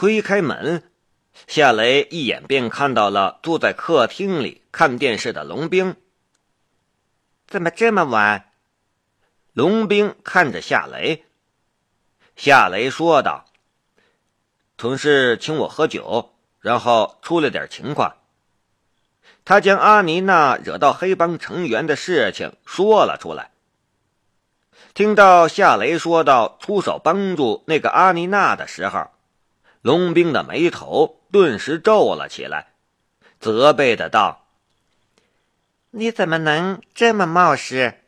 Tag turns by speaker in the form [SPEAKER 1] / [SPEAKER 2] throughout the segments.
[SPEAKER 1] 推开门，夏雷一眼便看到了坐在客厅里看电视的龙兵。
[SPEAKER 2] 怎么这么晚？
[SPEAKER 1] 龙兵看着夏雷。夏雷说道：“同事请我喝酒，然后出了点情况。他将阿妮娜惹到黑帮成员的事情说了出来。”听到夏雷说到出手帮助那个阿妮娜的时候，龙兵的眉头顿时皱了起来，责备的道：“
[SPEAKER 2] 你怎么能这么冒失？”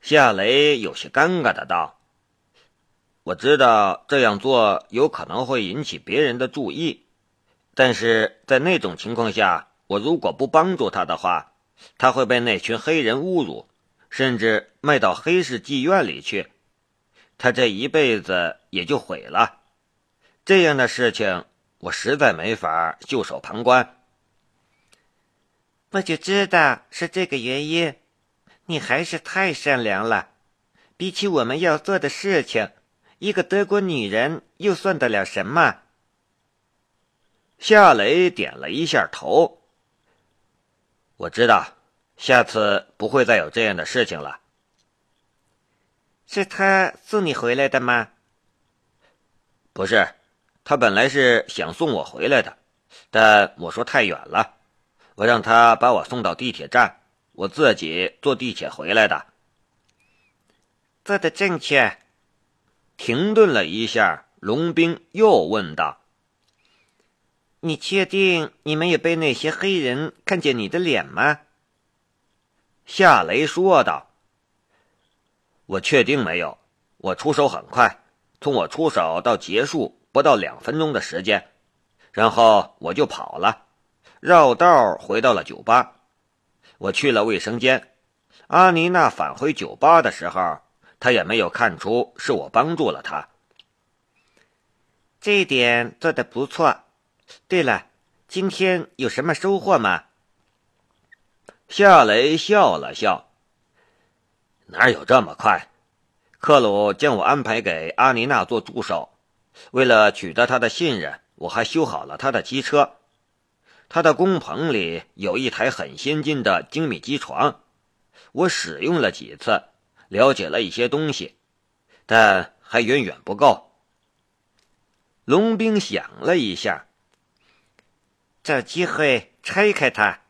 [SPEAKER 1] 夏雷有些尴尬的道：“我知道这样做有可能会引起别人的注意，但是在那种情况下，我如果不帮助他的话，他会被那群黑人侮辱。”甚至卖到黑市妓院里去，他这一辈子也就毁了。这样的事情，我实在没法袖手旁观。
[SPEAKER 2] 我就知道是这个原因，你还是太善良了。比起我们要做的事情，一个德国女人又算得了什么？
[SPEAKER 1] 夏雷点了一下头。我知道。下次不会再有这样的事情了。
[SPEAKER 2] 是他送你回来的吗？
[SPEAKER 1] 不是，他本来是想送我回来的，但我说太远了，我让他把我送到地铁站，我自己坐地铁回来的。
[SPEAKER 2] 做的正确。
[SPEAKER 1] 停顿了一下，龙兵又问道：“
[SPEAKER 2] 你确定你没有被那些黑人看见你的脸吗？”
[SPEAKER 1] 夏雷说道：“我确定没有，我出手很快，从我出手到结束不到两分钟的时间，然后我就跑了，绕道回到了酒吧。我去了卫生间。阿妮娜返回酒吧的时候，她也没有看出是我帮助了她。
[SPEAKER 2] 这一点做的不错。对了，今天有什么收获吗？”
[SPEAKER 1] 夏雷笑了笑：“哪有这么快？克鲁将我安排给阿妮娜做助手，为了取得他的信任，我还修好了他的机车。他的工棚里有一台很先进的精密机床，我使用了几次，了解了一些东西，但还远远不够。”龙兵想了一下：“
[SPEAKER 2] 找机会拆开它。”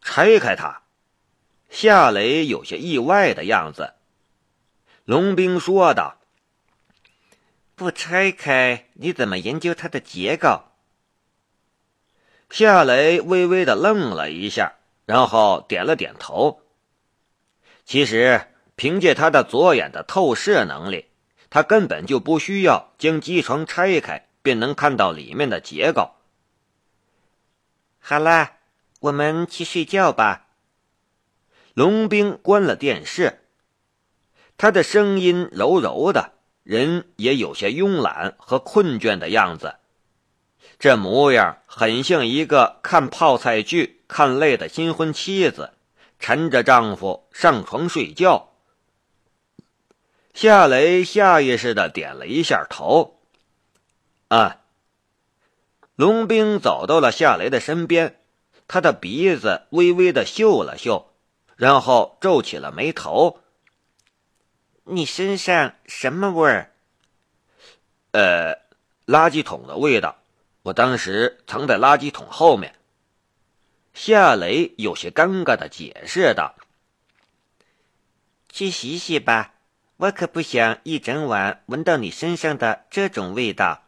[SPEAKER 1] 拆开它，夏雷有些意外的样子。龙兵说道：“
[SPEAKER 2] 不拆开，你怎么研究它的结构？”
[SPEAKER 1] 夏雷微微的愣了一下，然后点了点头。其实，凭借他的左眼的透视能力，他根本就不需要将机床拆开，便能看到里面的结构。
[SPEAKER 2] 好了。我们去睡觉吧。
[SPEAKER 1] 龙兵关了电视，他的声音柔柔的，人也有些慵懒和困倦的样子，这模样很像一个看泡菜剧看累的新婚妻子，缠着丈夫上床睡觉。夏雷下意识的点了一下头，啊。龙兵走到了夏雷的身边。他的鼻子微微的嗅了嗅，然后皱起了眉头。
[SPEAKER 2] 你身上什么味儿？
[SPEAKER 1] 呃，垃圾桶的味道。我当时藏在垃圾桶后面。夏雷有些尴尬的解释道：“
[SPEAKER 2] 去洗洗吧，我可不想一整晚闻到你身上的这种味道。”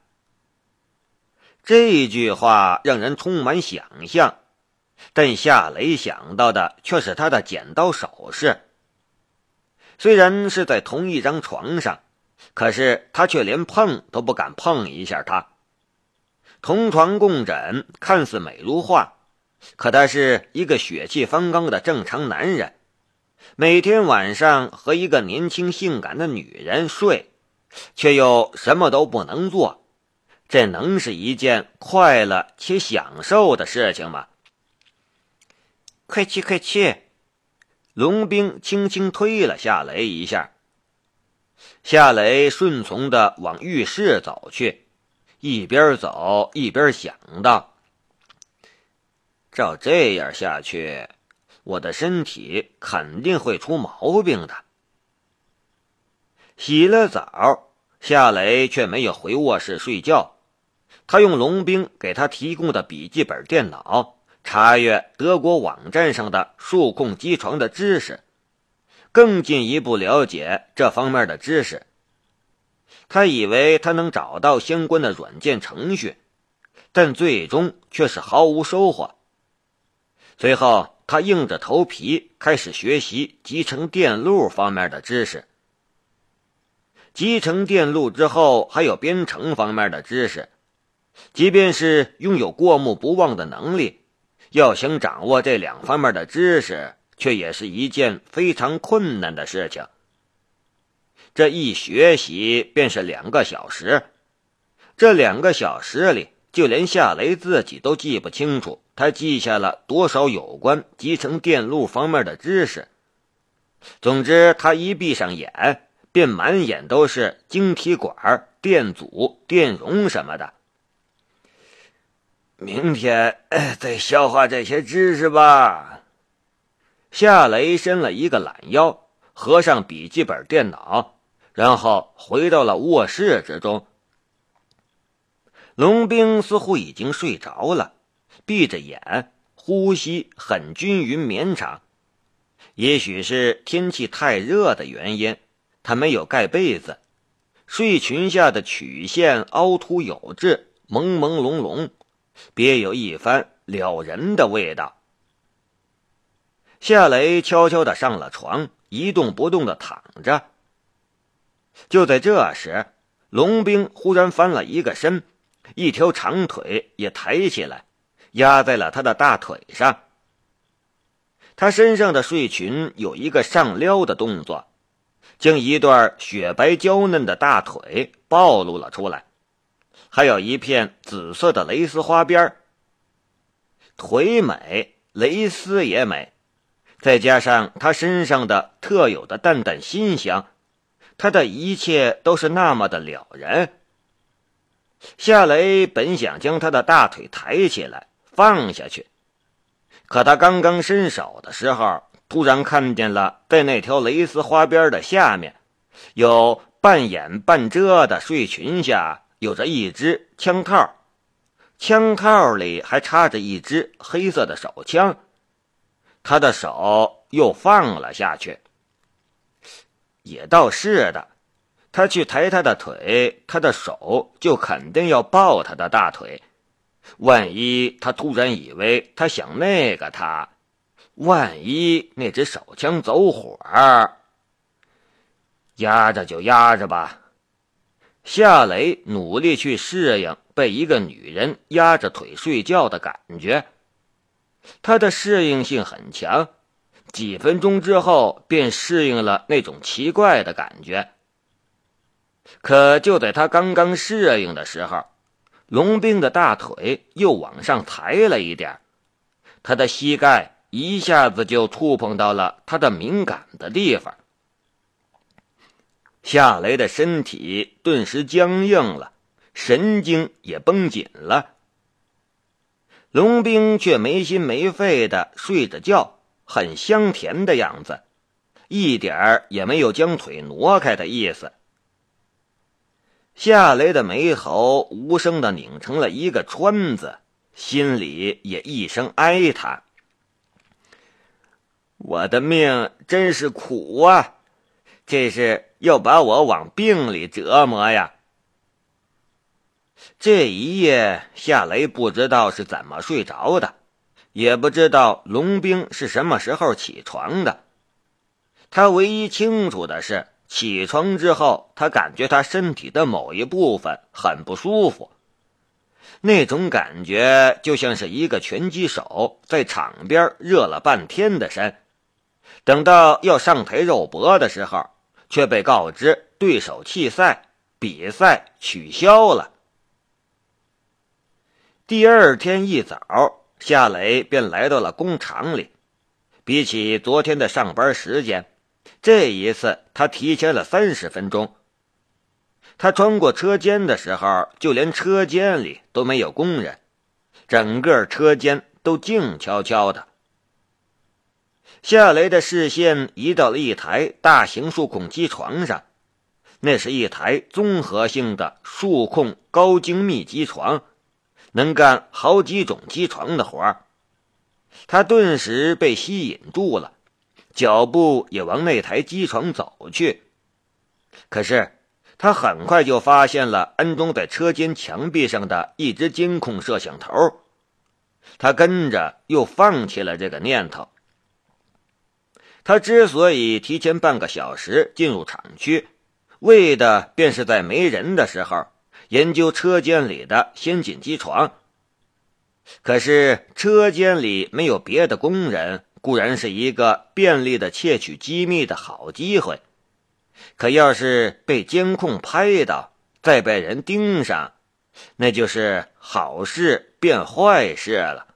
[SPEAKER 1] 这句话让人充满想象。但夏雷想到的却是他的剪刀手势。虽然是在同一张床上，可是他却连碰都不敢碰一下他。同床共枕，看似美如画，可他是一个血气方刚的正常男人，每天晚上和一个年轻性感的女人睡，却又什么都不能做，这能是一件快乐且享受的事情吗？
[SPEAKER 2] 快去快去！
[SPEAKER 1] 龙兵轻轻推了夏雷一下，夏雷顺从的往浴室走去。一边走一边想到：照这样下去，我的身体肯定会出毛病的。洗了澡，夏雷却没有回卧室睡觉，他用龙兵给他提供的笔记本电脑查阅德国网站上的数控机床的知识，更进一步了解这方面的知识。他以为他能找到相关的软件程序，但最终却是毫无收获。随后，他硬着头皮开始学习集成电路方面的知识。集成电路之后，还有编程方面的知识。即便是拥有过目不忘的能力，要想掌握这两方面的知识，却也是一件非常困难的事情。这一学习便是两个小时，这两个小时里，就连夏雷自己都记不清楚他记下了多少有关集成电路方面的知识。总之，他一闭上眼，便满眼都是晶体管、电阻、电容什么的。明天再消化这些知识吧。夏雷伸了一个懒腰，合上笔记本电脑。然后回到了卧室之中。龙兵似乎已经睡着了，闭着眼，呼吸很均匀绵长。也许是天气太热的原因，他没有盖被子，睡裙下的曲线凹凸有致，朦朦胧胧，别有一番撩人的味道。夏雷悄悄的上了床，一动不动的躺着。就在这时，龙兵忽然翻了一个身，一条长腿也抬起来，压在了他的大腿上。他身上的睡裙有一个上撩的动作，将一段雪白娇嫩的大腿暴露了出来，还有一片紫色的蕾丝花边腿美，蕾丝也美，再加上她身上的特有的淡淡馨香。她的一切都是那么的了然。夏雷本想将她的大腿抬起来放下去，可他刚刚伸手的时候，突然看见了在那条蕾丝花边的下面，有半掩半遮的睡裙下有着一只枪套，枪套里还插着一支黑色的手枪。他的手又放了下去。也倒是的，他去抬他的腿，他的手就肯定要抱他的大腿。万一他突然以为他想那个他，万一那只手枪走火，压着就压着吧。夏雷努力去适应被一个女人压着腿睡觉的感觉，他的适应性很强。几分钟之后，便适应了那种奇怪的感觉。可就在他刚刚适应的时候，龙兵的大腿又往上抬了一点，他的膝盖一下子就触碰到了他的敏感的地方。夏雷的身体顿时僵硬了，神经也绷紧了。龙兵却没心没肺的睡着觉。很香甜的样子，一点儿也没有将腿挪开的意思。夏雷的眉头无声的拧成了一个川字，心里也一声哀叹：“我的命真是苦啊！这是要把我往病里折磨呀！”这一夜，夏雷不知道是怎么睡着的。也不知道龙兵是什么时候起床的，他唯一清楚的是，起床之后，他感觉他身体的某一部分很不舒服，那种感觉就像是一个拳击手在场边热了半天的身，等到要上台肉搏的时候，却被告知对手弃赛，比赛取消了。第二天一早。夏磊便来到了工厂里，比起昨天的上班时间，这一次他提前了三十分钟。他穿过车间的时候，就连车间里都没有工人，整个车间都静悄悄的。夏雷的视线移到了一台大型数控机床上，那是一台综合性的数控高精密机床，能干好几种机床的活儿。他顿时被吸引住了，脚步也往那台机床走去。可是。他很快就发现了安装在车间墙壁上的一只监控摄像头，他跟着又放弃了这个念头。他之所以提前半个小时进入厂区，为的便是在没人的时候研究车间里的先进机床。可是车间里没有别的工人，固然是一个便利的窃取机密的好机会。可要是被监控拍到，再被人盯上，那就是好事变坏事了。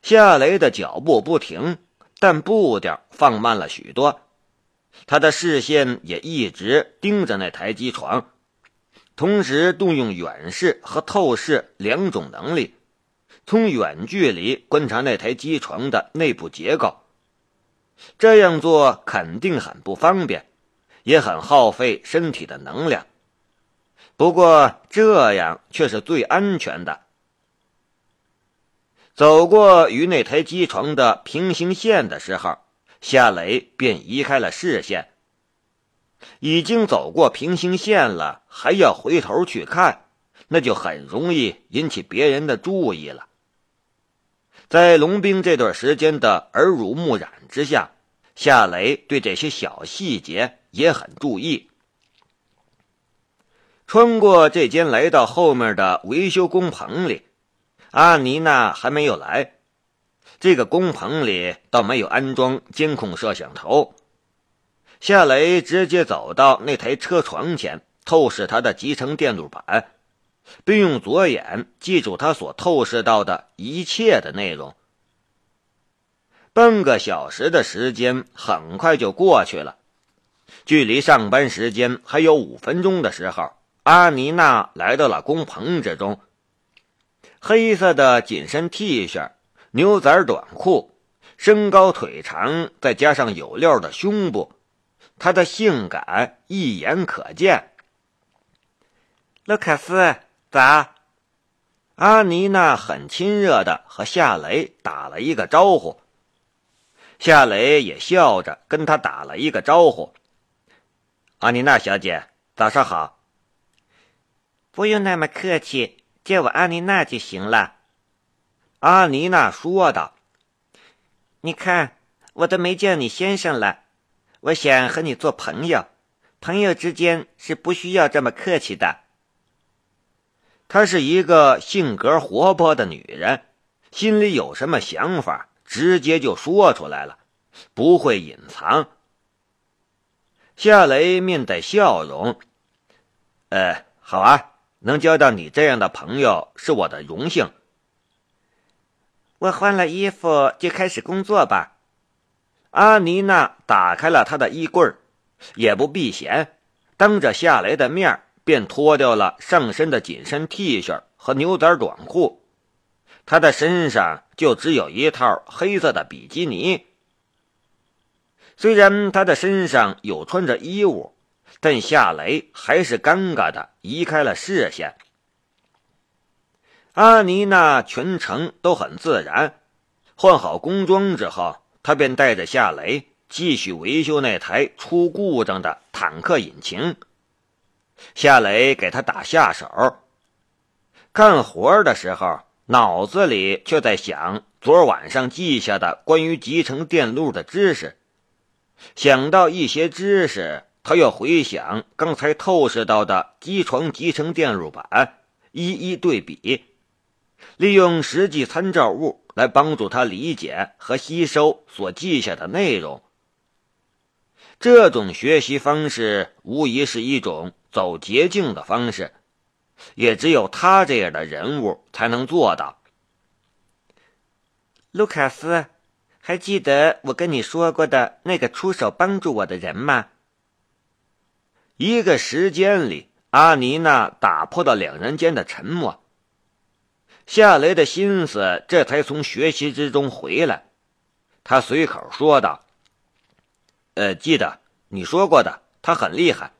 [SPEAKER 1] 夏雷的脚步不停，但步调放慢了许多，他的视线也一直盯着那台机床，同时动用远视和透视两种能力，从远距离观察那台机床的内部结构。这样做肯定很不方便，也很耗费身体的能量。不过这样却是最安全的。走过与那台机床的平行线的时候，夏雷便移开了视线。已经走过平行线了，还要回头去看，那就很容易引起别人的注意了。在龙兵这段时间的耳濡目染之下，夏雷对这些小细节也很注意。穿过这间，来到后面的维修工棚里，阿妮娜还没有来。这个工棚里倒没有安装监控摄像头。夏雷直接走到那台车床前，透视他的集成电路板。并用左眼记住他所透视到的一切的内容。半个小时的时间很快就过去了，距离上班时间还有五分钟的时候，阿妮娜来到了工棚之中。黑色的紧身 T 恤、牛仔短裤，身高腿长，再加上有料的胸部，她的性感一眼可见。
[SPEAKER 2] 卢卡斯。咋？
[SPEAKER 1] 阿妮娜很亲热的和夏雷打了一个招呼，夏雷也笑着跟他打了一个招呼。阿妮娜小姐，早上好。
[SPEAKER 2] 不用那么客气，叫我阿妮娜就行了。
[SPEAKER 1] 阿妮娜说道。
[SPEAKER 2] 你看，我都没叫你先生了，我想和你做朋友，朋友之间是不需要这么客气的。
[SPEAKER 1] 她是一个性格活泼的女人，心里有什么想法，直接就说出来了，不会隐藏。夏雷面带笑容：“呃，好啊，能交到你这样的朋友是我的荣幸。”
[SPEAKER 2] 我换了衣服就开始工作吧。
[SPEAKER 1] 阿妮娜打开了她的衣柜，也不避嫌，当着夏雷的面便脱掉了上身的紧身 T 恤和牛仔短裤，他的身上就只有一套黑色的比基尼。虽然他的身上有穿着衣物，但夏雷还是尴尬的移开了视线。阿妮娜全程都很自然，换好工装之后，他便带着夏雷继续维修那台出故障的坦克引擎。夏雷给他打下手，干活的时候脑子里却在想昨晚上记下的关于集成电路的知识。想到一些知识，他又回想刚才透视到的机床集成电路板，一一对比，利用实际参照物来帮助他理解和吸收所记下的内容。这种学习方式无疑是一种。走捷径的方式，也只有他这样的人物才能做到。
[SPEAKER 2] 卢卡斯，还记得我跟你说过的那个出手帮助我的人吗？
[SPEAKER 1] 一个时间里，阿妮娜打破了两人间的沉默。夏雷的心思这才从学习之中回来，他随口说道：“呃，记得你说过的，他很厉害。”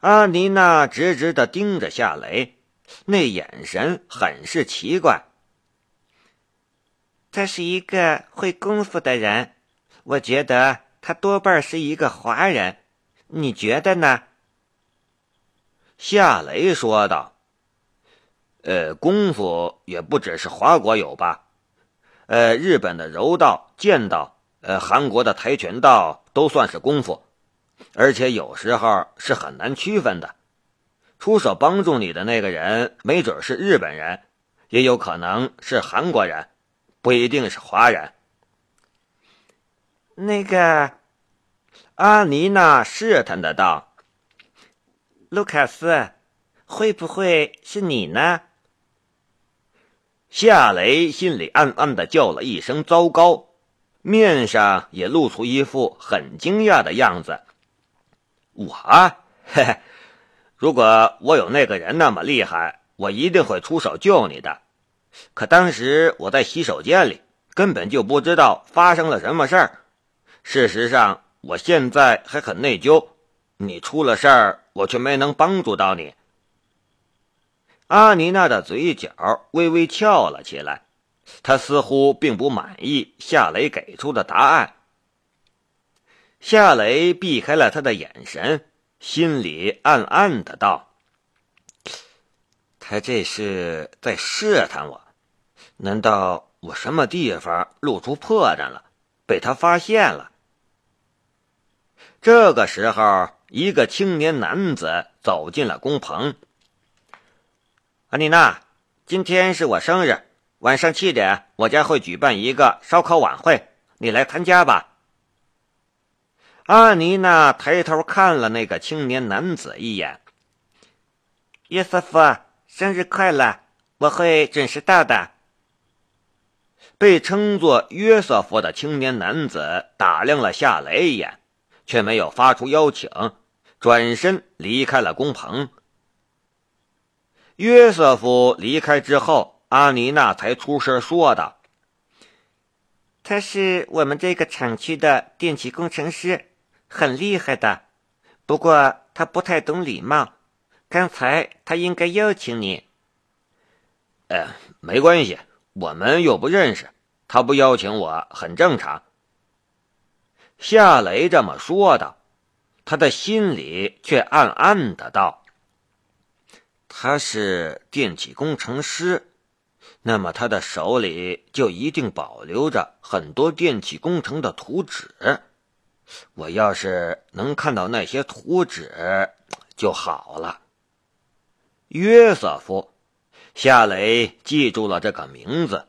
[SPEAKER 1] 阿妮娜直直的盯着夏雷，那眼神很是奇怪。
[SPEAKER 2] 他是一个会功夫的人，我觉得他多半是一个华人。你觉得呢？
[SPEAKER 1] 夏雷说道：“呃，功夫也不只是华国有吧？呃，日本的柔道、剑道，呃，韩国的跆拳道都算是功夫，而且有时候是很难区分的。出手帮助你的那个人，没准是日本人，也有可能是韩国人，不一定是华人。
[SPEAKER 2] 那个。”
[SPEAKER 1] 阿妮娜试探的道：“
[SPEAKER 2] 卢卡斯，会不会是你呢？”
[SPEAKER 1] 夏雷心里暗暗的叫了一声“糟糕”，面上也露出一副很惊讶的样子。我，嘿嘿，如果我有那个人那么厉害，我一定会出手救你的。可当时我在洗手间里，根本就不知道发生了什么事儿。事实上。我现在还很内疚，你出了事儿，我却没能帮助到你。阿妮娜的嘴角微微翘了起来，她似乎并不满意夏雷给出的答案。夏雷避开了他的眼神，心里暗暗的道：“他这是在试探我，难道我什么地方露出破绽了，被他发现了？”这个时候，一个青年男子走进了工棚。阿妮娜，今天是我生日，晚上七点，我家会举办一个烧烤晚会，你来参加吧。阿妮娜抬头看了那个青年男子一眼。
[SPEAKER 2] 约瑟夫，生日快乐！我会准时到的。
[SPEAKER 1] 被称作约瑟夫的青年男子打量了夏雷一眼。却没有发出邀请，转身离开了工棚。约瑟夫离开之后，阿尼娜才出声说道：“
[SPEAKER 2] 他是我们这个厂区的电气工程师，很厉害的。不过他不太懂礼貌，刚才他应该邀请你。”“
[SPEAKER 1] 呃，没关系，我们又不认识，他不邀请我很正常。”夏雷这么说道，他的心里却暗暗的道：“他是电气工程师，那么他的手里就一定保留着很多电气工程的图纸。我要是能看到那些图纸就好了。”约瑟夫，夏雷记住了这个名字。